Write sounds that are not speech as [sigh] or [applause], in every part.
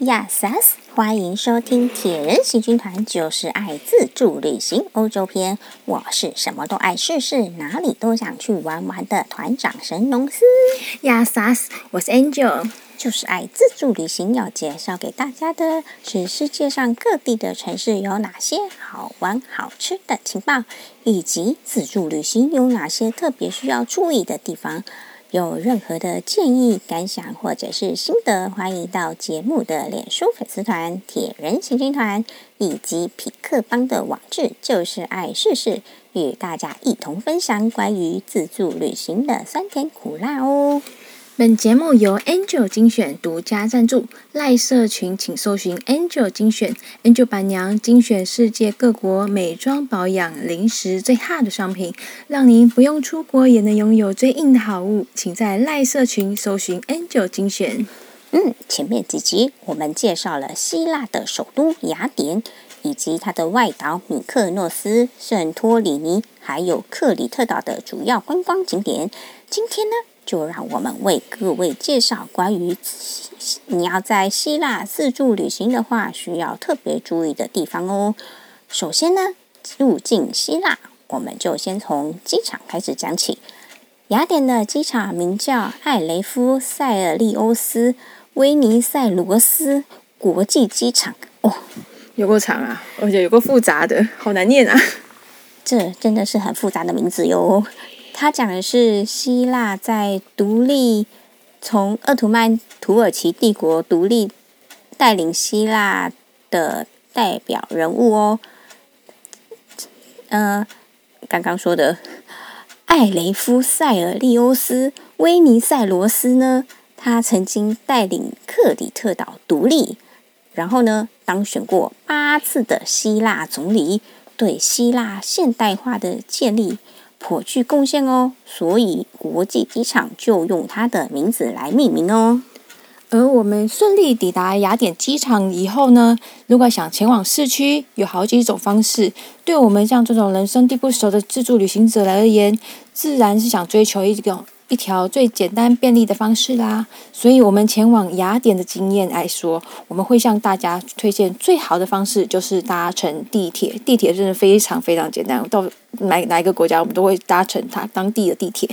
亚萨斯，欢迎收听铁人行军团，就是爱自助旅行欧洲篇。我是什么都爱试试，哪里都想去玩玩的团长神农司。亚萨斯，我是 Angel，就是爱自助旅行。要介绍给大家的是世界上各地的城市有哪些好玩好吃的情报，以及自助旅行有哪些特别需要注意的地方。有任何的建议、感想或者是心得，欢迎到节目的脸书粉丝团“铁人行军团”以及匹克邦的网志“就是爱试试”，与大家一同分享关于自助旅行的酸甜苦辣哦。本节目由 Angel 精选独家赞助，赖社群请搜寻 Angel 精选，Angel 板娘精选世界各国美妆保养、零食最 hot 的商品，让您不用出国也能拥有最硬的好物。请在赖社群搜寻 Angel 精选。嗯，前面几集我们介绍了希腊的首都雅典，以及它的外岛米克诺斯、圣托里尼，还有克里特岛的主要观光景点。今天呢，就让我们为各位介绍关于你要在希腊自助旅行的话，需要特别注意的地方哦。首先呢，入境希腊，我们就先从机场开始讲起。雅典的机场名叫艾雷夫塞尔利欧斯威尼塞罗斯国际机场。哦，有够长啊，而且有够复杂的，好难念啊！这真的是很复杂的名字哟。他讲的是希腊在独立，从鄂图曼土耳其帝国独立，带领希腊的代表人物哦。嗯、呃，刚刚说的艾雷夫塞尔利欧斯威尼塞罗斯呢，他曾经带领克里特岛独立，然后呢，当选过八次的希腊总理，对希腊现代化的建立。颇具贡献哦，所以国际机场就用它的名字来命名哦。而我们顺利抵达雅典机场以后呢，如果想前往市区，有好几种方式。对我们像这种人生地不熟的自助旅行者来而言，自然是想追求一种。一条最简单便利的方式啦，所以我们前往雅典的经验来说，我们会向大家推荐最好的方式就是搭乘地铁。地铁真的非常非常简单，到哪哪一个国家我们都会搭乘它当地的地铁。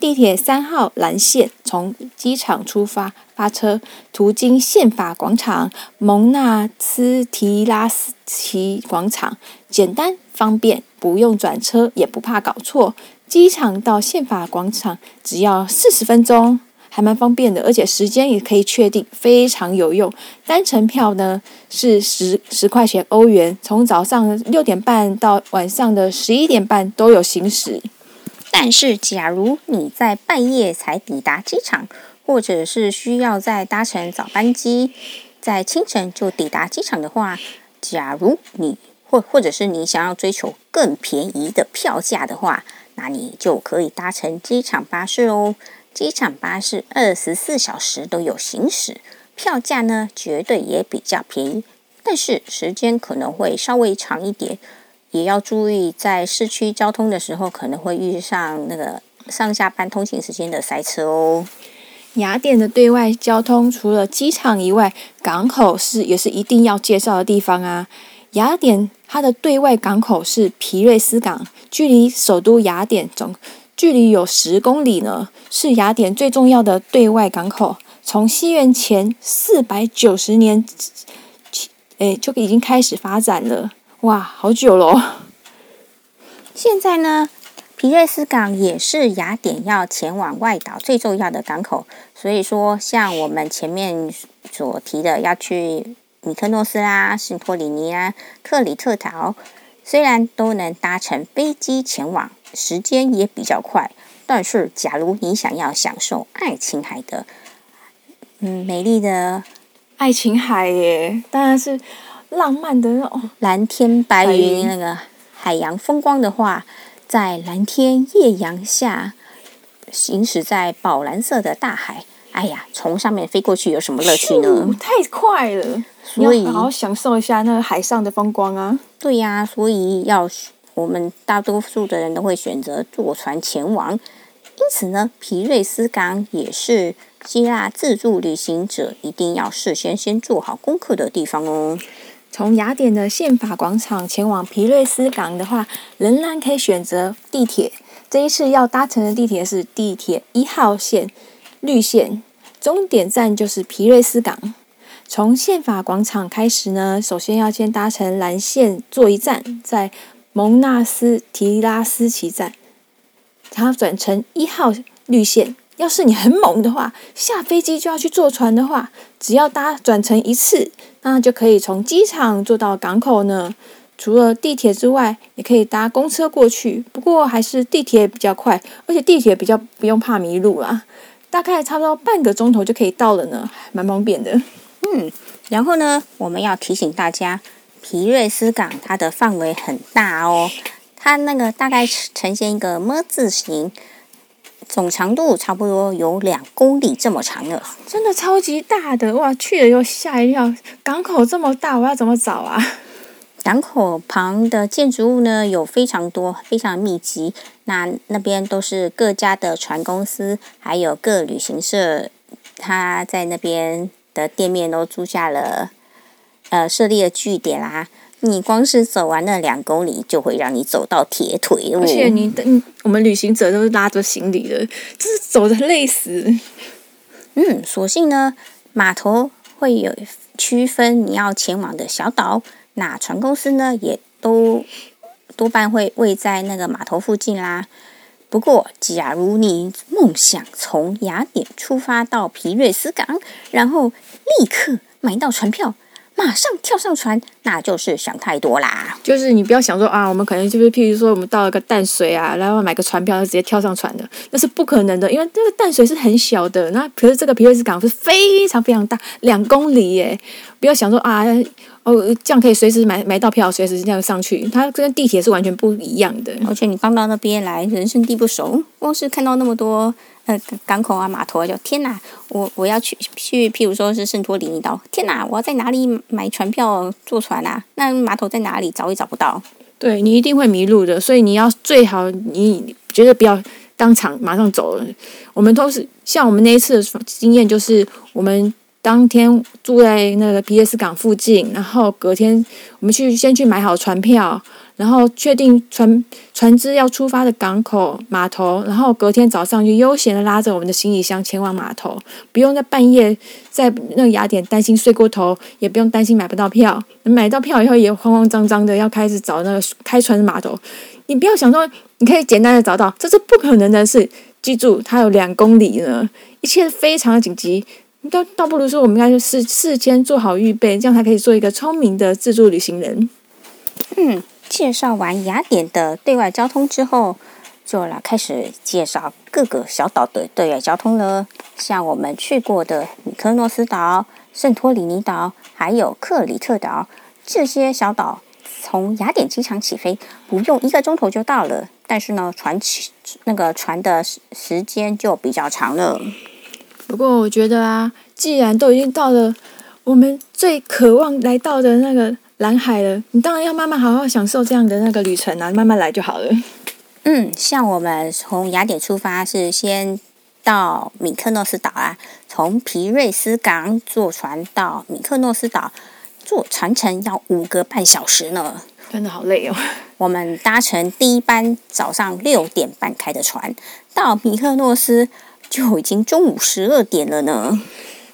地铁三号蓝线从机场出发，发车途经宪法广场、蒙纳斯提拉斯奇广场，简单方便，不用转车，也不怕搞错。机场到宪法广场只要四十分钟，还蛮方便的，而且时间也可以确定，非常有用。单程票呢是十十块钱欧元，从早上六点半到晚上的十一点半都有行驶。但是，假如你在半夜才抵达机场，或者是需要再搭乘早班机，在清晨就抵达机场的话，假如你或或者是你想要追求更便宜的票价的话，那你就可以搭乘机场巴士哦。机场巴士二十四小时都有行驶，票价呢绝对也比较便宜，但是时间可能会稍微长一点，也要注意在市区交通的时候可能会遇上那个上下班通勤时间的塞车哦。雅典的对外交通除了机场以外，港口是也是一定要介绍的地方啊。雅典它的对外港口是皮瑞斯港。距离首都雅典总距离有十公里呢，是雅典最重要的对外港口。从西元前四百九十年，诶，就已经开始发展了。哇，好久咯！现在呢，皮瑞斯港也是雅典要前往外岛最重要的港口。所以说，像我们前面所提的，要去米克诺斯啦、圣托里尼啊、克里特岛。虽然都能搭乘飞机前往，时间也比较快，但是假如你想要享受爱琴海的，嗯，美丽的爱琴海耶，当然是浪漫的那种蓝天白云那个海洋风光的话，在蓝天艳阳下，行驶在宝蓝色的大海。哎呀，从上面飞过去有什么乐趣呢？太快了，所以好好享受一下那个海上的风光啊！对呀、啊，所以要我们大多数的人都会选择坐船前往。因此呢，皮瑞斯港也是希腊自助旅行者一定要事先先做好功课的地方哦。从雅典的宪法广场前往皮瑞斯港的话，仍然可以选择地铁。这一次要搭乘的地铁是地铁一号线绿线，终点站就是皮瑞斯港。从宪法广场开始呢，首先要先搭乘蓝线坐一站，在蒙纳斯提拉斯奇站，然后转乘一号绿线。要是你很猛的话，下飞机就要去坐船的话，只要搭转乘一次，那就可以从机场坐到港口呢。除了地铁之外，也可以搭公车过去。不过还是地铁比较快，而且地铁比较不用怕迷路啦。大概差不多半个钟头就可以到了呢，蛮方便的。嗯，然后呢，我们要提醒大家，皮瑞斯港它的范围很大哦，它那个大概呈现一个么字形。总长度差不多有两公里这么长了，真的超级大的哇！去了又吓一跳，港口这么大，我要怎么找啊？港口旁的建筑物呢，有非常多，非常密集。那那边都是各家的船公司，还有各旅行社，他在那边的店面都租下了，呃，设立了据点啦。你光是走完那两公里，就会让你走到铁腿哦。而且你等我们旅行者都是拉着行李的，就是走的累死。嗯，所幸呢，码头会有区分你要前往的小岛，那船公司呢也都多半会位在那个码头附近啦。不过，假如你梦想从雅典出发到皮瑞斯港，然后立刻买到船票。马上跳上船，那就是想太多啦。就是你不要想说啊，我们可能就是譬如说，我们到了个淡水啊，然后买个船票，就直接跳上船的，那是不可能的，因为这个淡水是很小的。那可是这个皮瑞斯港是非常非常大，两公里耶。不要想说啊，哦，这样可以随时买买到票，随时这样上去。它跟地铁是完全不一样的。而且你刚到那边来，人生地不熟，光是看到那么多。呃，港口啊，码头啊，就天哪！我我要去去，譬如说是圣托里尼岛，天哪！我要在哪里买船票坐船啊？那码头在哪里？找也找不到。对，你一定会迷路的，所以你要最好你绝对不要当场马上走了。我们都是像我们那一次的经验，就是我们当天住在那个皮瑞斯港附近，然后隔天我们去先去买好船票。然后确定船船只要出发的港口码头，然后隔天早上就悠闲的拉着我们的行李箱前往码头，不用在半夜在那个雅典担心睡过头，也不用担心买不到票。买到票以后也慌慌张张的要开始找那个开船的码头。你不要想说你可以简单的找到，这是不可能的事。记住，它有两公里呢，一切非常的紧急。倒倒不如说，我们应该就事事先做好预备，这样才可以做一个聪明的自助旅行人。嗯。介绍完雅典的对外交通之后，就来开始介绍各个小岛的对外交通了。像我们去过的米科诺斯岛、圣托里尼岛，还有克里特岛，这些小岛从雅典机场起飞，不用一个钟头就到了。但是呢，船起那个船的时时间就比较长了。不过我觉得啊，既然都已经到了，我们最渴望来到的那个。蓝海了，你当然要慢慢好好享受这样的那个旅程啊，慢慢来就好了。嗯，像我们从雅典出发是先到米克诺斯岛啊，从皮瑞斯港坐船到米克诺斯岛，坐船程要五个半小时呢，真的好累哦。[laughs] 我们搭乘第一班早上六点半开的船，到米克诺斯就已经中午十二点了呢。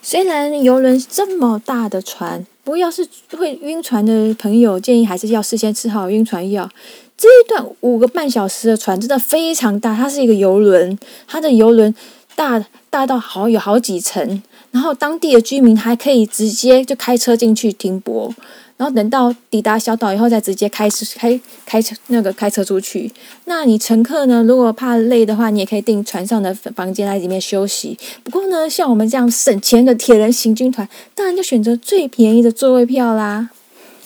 虽然游轮这么大的船。不过，要是会晕船的朋友，建议还是要事先吃好晕船药。这一段五个半小时的船真的非常大，它是一个游轮，它的游轮大大到好有好几层，然后当地的居民还可以直接就开车进去停泊。然后等到抵达小岛以后，再直接开车开开车那个开车出去。那你乘客呢？如果怕累的话，你也可以订船上的房间在里面休息。不过呢，像我们这样省钱的铁人行军团，当然就选择最便宜的座位票啦。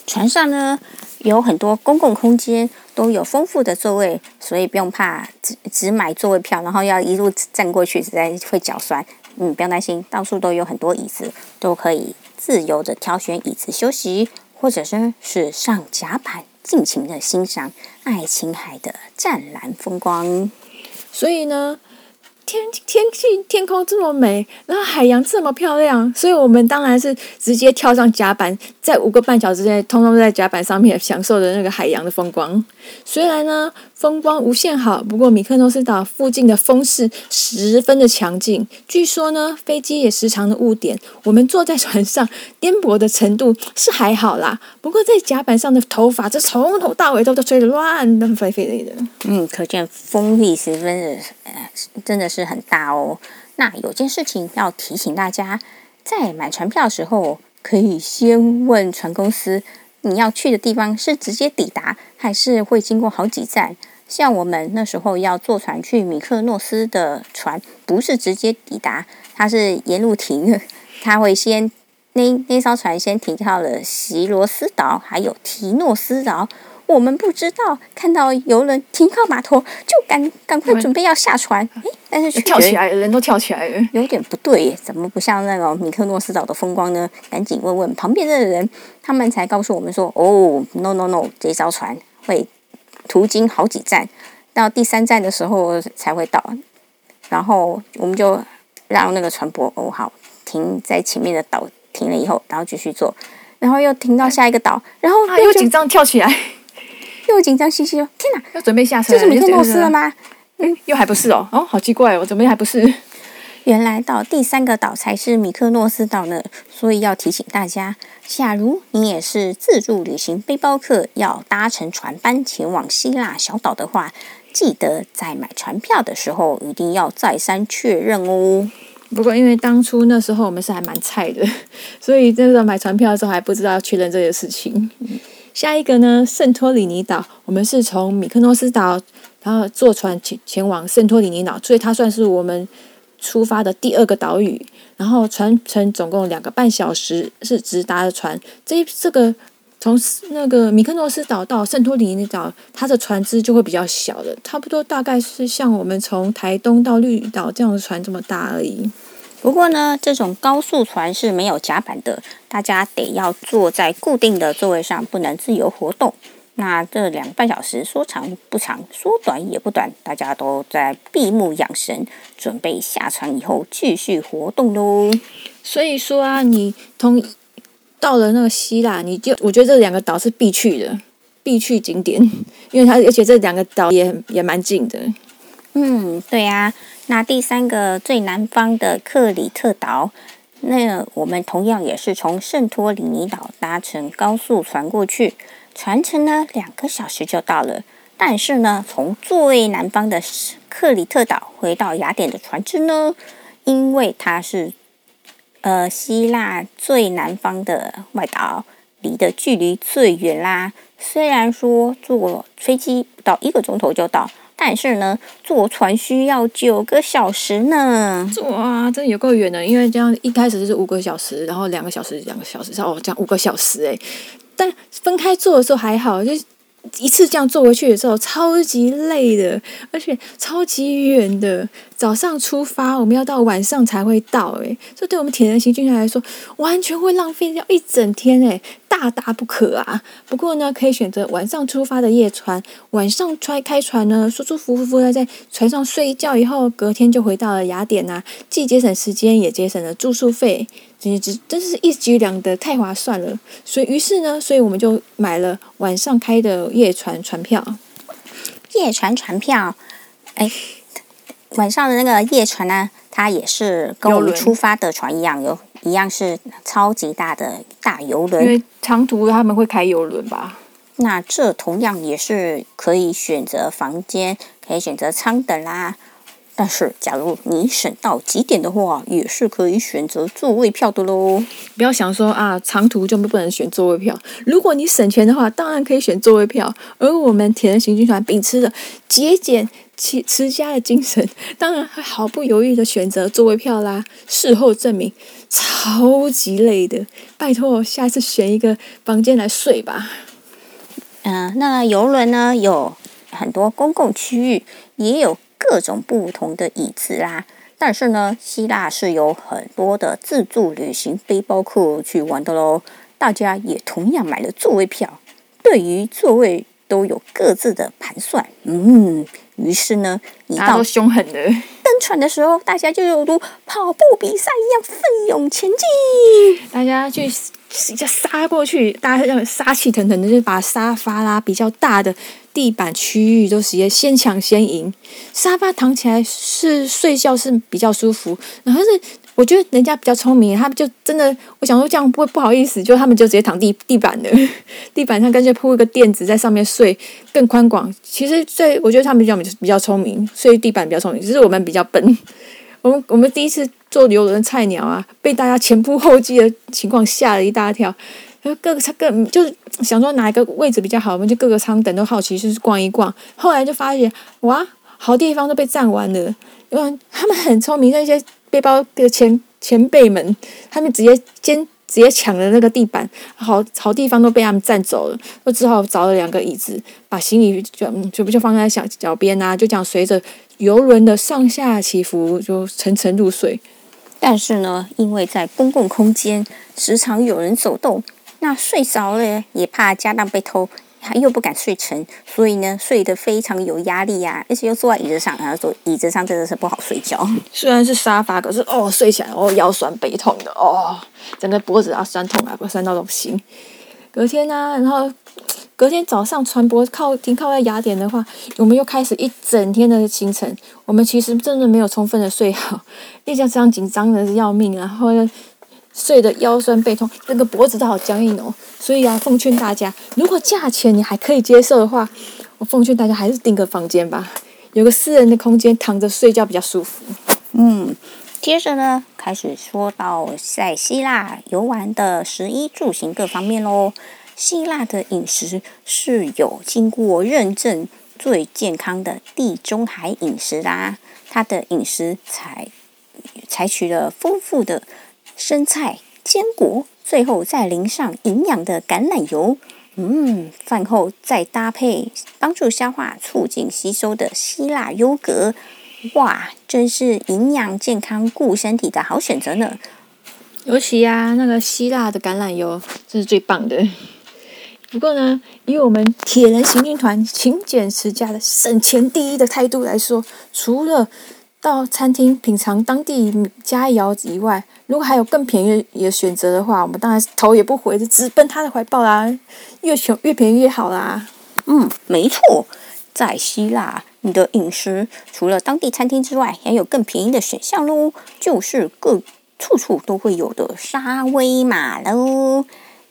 船上呢有很多公共空间，都有丰富的座位，所以不用怕只只买座位票，然后要一路站过去，实在会脚酸。嗯，不用担心，到处都有很多椅子，都可以自由的挑选椅子休息。或者是是上甲板，尽情的欣赏爱琴海的湛蓝风光。所以呢，天天气天空这么美，然后海洋这么漂亮，所以我们当然是直接跳上甲板，在五个半小时之内，通通在甲板上面享受的那个海洋的风光。虽然呢，风光无限好，不过米克诺斯岛附近的风势十分的强劲，据说呢，飞机也时常的误点。我们坐在船上，颠簸的程度是还好啦，不过在甲板上的头发，这从头到尾都都吹得乱的飞飞的。嗯，可见风力十分的，呃，真的是是很大哦。那有件事情要提醒大家，在买船票的时候，可以先问船公司，你要去的地方是直接抵达，还是会经过好几站？像我们那时候要坐船去米克诺斯的船，不是直接抵达，它是沿路停，它会先那那艘船先停靠了席罗斯岛，还有提诺斯岛。我们不知道，看到游轮停靠码头，就赶赶快准备要下船。哎，但是跳起来，人都跳起来了，有点不对耶，怎么不像那个米克诺斯岛的风光呢？赶紧问问旁边的人，他们才告诉我们说：“哦，no no no，这艘船会途经好几站，到第三站的时候才会到。”然后我们就让那个船舶哦好停在前面的岛停了以后，然后继续坐，然后又停到下一个岛，然后又紧张跳起来。又紧张兮兮说：“天哪，要准备下车，这是米克诺斯了吗？嗯，又还不是哦，哦，好奇怪哦，怎么还不是？[laughs] 原来到第三个岛才是米克诺斯岛呢。所以要提醒大家，假如你也是自助旅行背包客，要搭乘船班前往希腊小岛的话，记得在买船票的时候一定要再三确认哦。不过因为当初那时候我们是还蛮菜的，[laughs] 所以那时候买船票的时候还不知道要确认这些事情。”下一个呢，圣托里尼岛，我们是从米克诺斯岛，然后坐船前前往圣托里尼岛，所以它算是我们出发的第二个岛屿。然后船程总共两个半小时，是直达的船。这这个从那个米克诺斯岛到圣托里尼岛，它的船只就会比较小的，差不多大概是像我们从台东到绿岛这样的船这么大而已。不过呢，这种高速船是没有甲板的，大家得要坐在固定的座位上，不能自由活动。那这两个半小时说长不长，说短也不短，大家都在闭目养神，准备下船以后继续活动喽。所以说啊，你从到了那个希腊，你就我觉得这两个岛是必去的，必去景点，因为它而且这两个岛也也蛮近的。嗯，对、啊。那第三个最南方的克里特岛，那我们同样也是从圣托里尼岛搭乘高速船过去，船程呢两个小时就到了。但是呢，从最南方的克里特岛回到雅典的船只呢，因为它是呃希腊最南方的外岛，离的距离最远啦。虽然说坐飞机不到一个钟头就到。但是呢，坐船需要九个小时呢。哇，这有够远的！因为这样一开始就是五个小时，然后两个小时，两个小时，哦，这样五个小时诶。但分开坐的时候还好，就一次这样坐回去的时候，超级累的，而且超级远的。早上出发，我们要到晚上才会到，诶，这对我们铁人行军团来说，完全会浪费掉一整天，诶。大大不可啊！不过呢，可以选择晚上出发的夜船，晚上开开船呢，舒舒服服的在船上睡一觉，以后隔天就回到了雅典呐、啊，既节省时间，也节省了住宿费，简直真是一举两得，太划算了。所以于是呢，所以我们就买了晚上开的夜船船票。夜船船票，哎，晚上的那个夜船呢，它也是跟我们出发的船一样有。一样是超级大的大游轮，因为长途他们会开游轮吧？那这同样也是可以选择房间，可以选择舱等啦。但是，假如你省到极点的话，也是可以选择座位票的喽。不要想说啊，长途就不能选座位票。如果你省钱的话，当然可以选座位票。而我们铁人行军团秉持着节俭、持持家的精神，[laughs] 当然会毫不犹豫的选择座位票啦。事后证明，超级累的。拜托，下次选一个房间来睡吧。嗯、那游轮呢，有很多公共区域，也有。各种不同的椅子啦，但是呢，希腊是有很多的自助旅行背包客去玩的喽。大家也同样买了座位票，对于座位都有各自的盘算。嗯，于是呢，一到凶狠的登船的时候，大家就有如跑步比赛一样奋勇前进。大家去就杀过去，大家要杀气腾腾的，就把沙发啦比较大的地板区域都直接先抢先赢。沙发躺起来是睡觉是比较舒服，然后是。我觉得人家比较聪明，他们就真的，我想说这样不会不好意思，就他们就直接躺地地板的 [laughs] 地板上，干脆铺一个垫子在上面睡，更宽广。其实，最我觉得他们比较比较聪明，睡地板比较聪明，只是我们比较笨。[laughs] 我们我们第一次坐游轮菜鸟啊，被大家前仆后继的情况吓了一大跳。就各个舱各就是想说哪一个位置比较好，我们就各个舱等都好奇，就是逛一逛。后来就发现哇，好地方都被占完了，因为他们很聪明，那些。背包的前前辈们，他们直接先直接抢了那个地板，好好地方都被他们占走了，我只好找了两个椅子，把行李就全部就放在小脚边啊，就这样随着游轮的上下起伏，就沉沉入睡。但是呢，因为在公共空间时常有人走动，那睡着了也怕家当被偷。他又不敢睡沉，所以呢，睡得非常有压力呀、啊，而且又坐在椅子上，然后坐椅子上真的是不好睡觉。[laughs] 虽然是沙发，可是哦，睡起来哦腰酸背痛的哦，整个脖子啊酸痛啊，不酸到都不行。隔天呢、啊，然后隔天早上船舶靠停靠在雅典的话，我们又开始一整天的行程。我们其实真的没有充分的睡好，[laughs] 一直这样紧张的要命，然后。睡得腰酸背痛，那个脖子都好僵硬哦。所以啊，奉劝大家，如果价钱你还可以接受的话，我奉劝大家还是订个房间吧，有个私人的空间，躺着睡觉比较舒服。嗯，接着呢，开始说到在希腊游玩的食衣住行各方面喽。希腊的饮食是有经过认证最健康的地中海饮食啦，它的饮食采采取了丰富的。生菜、坚果，最后再淋上营养的橄榄油，嗯，饭后再搭配帮助消化、促进吸收的希腊优格，哇，真是营养健康、顾身体的好选择呢。尤其呀、啊，那个希腊的橄榄油，这是最棒的。不过呢，以我们铁人行军团勤俭持家的省钱第一的态度来说，除了到餐厅品尝当地佳肴以外，如果还有更便宜的选择的话，我们当然是头也不回的直奔他的怀抱啦！越穷越便宜越好啦。嗯，没错，在希腊，你的饮食除了当地餐厅之外，还有更便宜的选项喽，就是各处处都会有的沙威玛喽。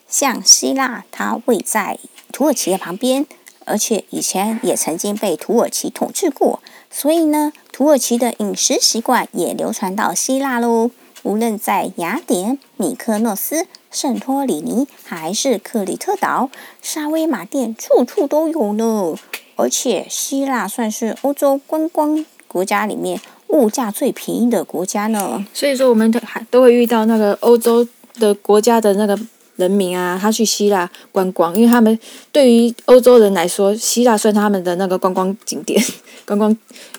像希腊，它位在土耳其的旁边，而且以前也曾经被土耳其统治过。所以呢，土耳其的饮食习惯也流传到希腊喽。无论在雅典、米克诺斯、圣托里尼，还是克里特岛，沙威玛店处处都有呢。而且，希腊算是欧洲观光国家里面物价最便宜的国家呢。所以说，我们都还都会遇到那个欧洲的国家的那个人民啊，他去希腊观光，因为他们对于欧洲人来说，希腊算他们的那个观光景点。[laughs] 观光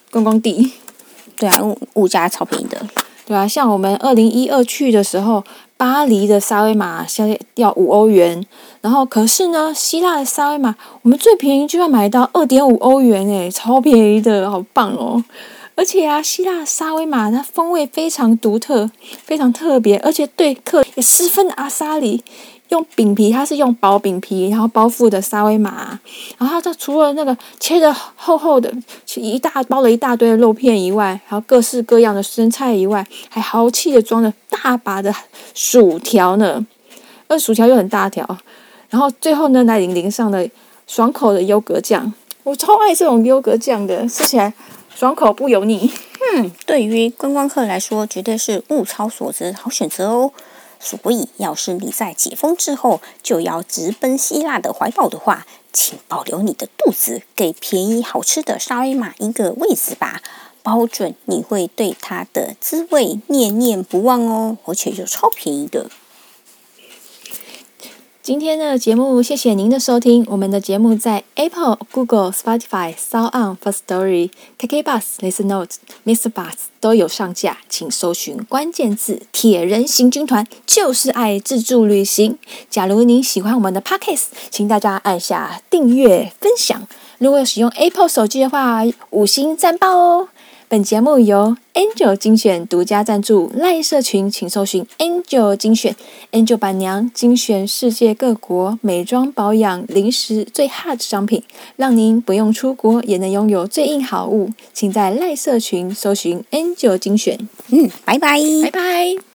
观光地，对啊，物物价超便宜的，对啊，像我们二零一二去的时候，巴黎的沙威玛现在要五欧元，然后可是呢，希腊的沙威玛我们最便宜就要买到二点五欧元诶，超便宜的，好棒哦！而且啊，希腊沙威玛它风味非常独特，非常特别，而且对客也十分的阿萨里。用饼皮，它是用薄饼皮，然后包覆的沙威玛，然后它除了那个切的厚厚的，一大包了一大堆的肉片以外，还有各式各样的生菜以外，还豪气的装着大把的薯条呢，而薯条又很大条，然后最后呢，来淋淋上了爽口的优格酱，我超爱这种优格酱的，吃起来爽口不油腻。嗯，对于观光客来说，绝对是物超所值，好选择哦。所以，要是你在解封之后就要直奔希腊的怀抱的话，请保留你的肚子，给便宜好吃的沙威玛一个位置吧，保准你会对它的滋味念念不忘哦，而且又超便宜的。今天的节目，谢谢您的收听。我们的节目在 Apple、Google、Spotify、SoundOn、Firstory、KK Bus、Listen Notes、Mr. Bus 都有上架，请搜寻关键字“铁人行军团”，就是爱自助旅行。假如您喜欢我们的 Podcast，请大家按下订阅、分享。如果使用 Apple 手机的话，五星赞爆哦！本节目由 Angel 精选独家赞助，赖社群请搜寻 Angel 精选，Angel 板娘精选世界各国美妆保养、零食最 hot 商品，让您不用出国也能拥有最硬好物。请在赖社群搜寻 Angel 精选。嗯，拜拜，拜拜。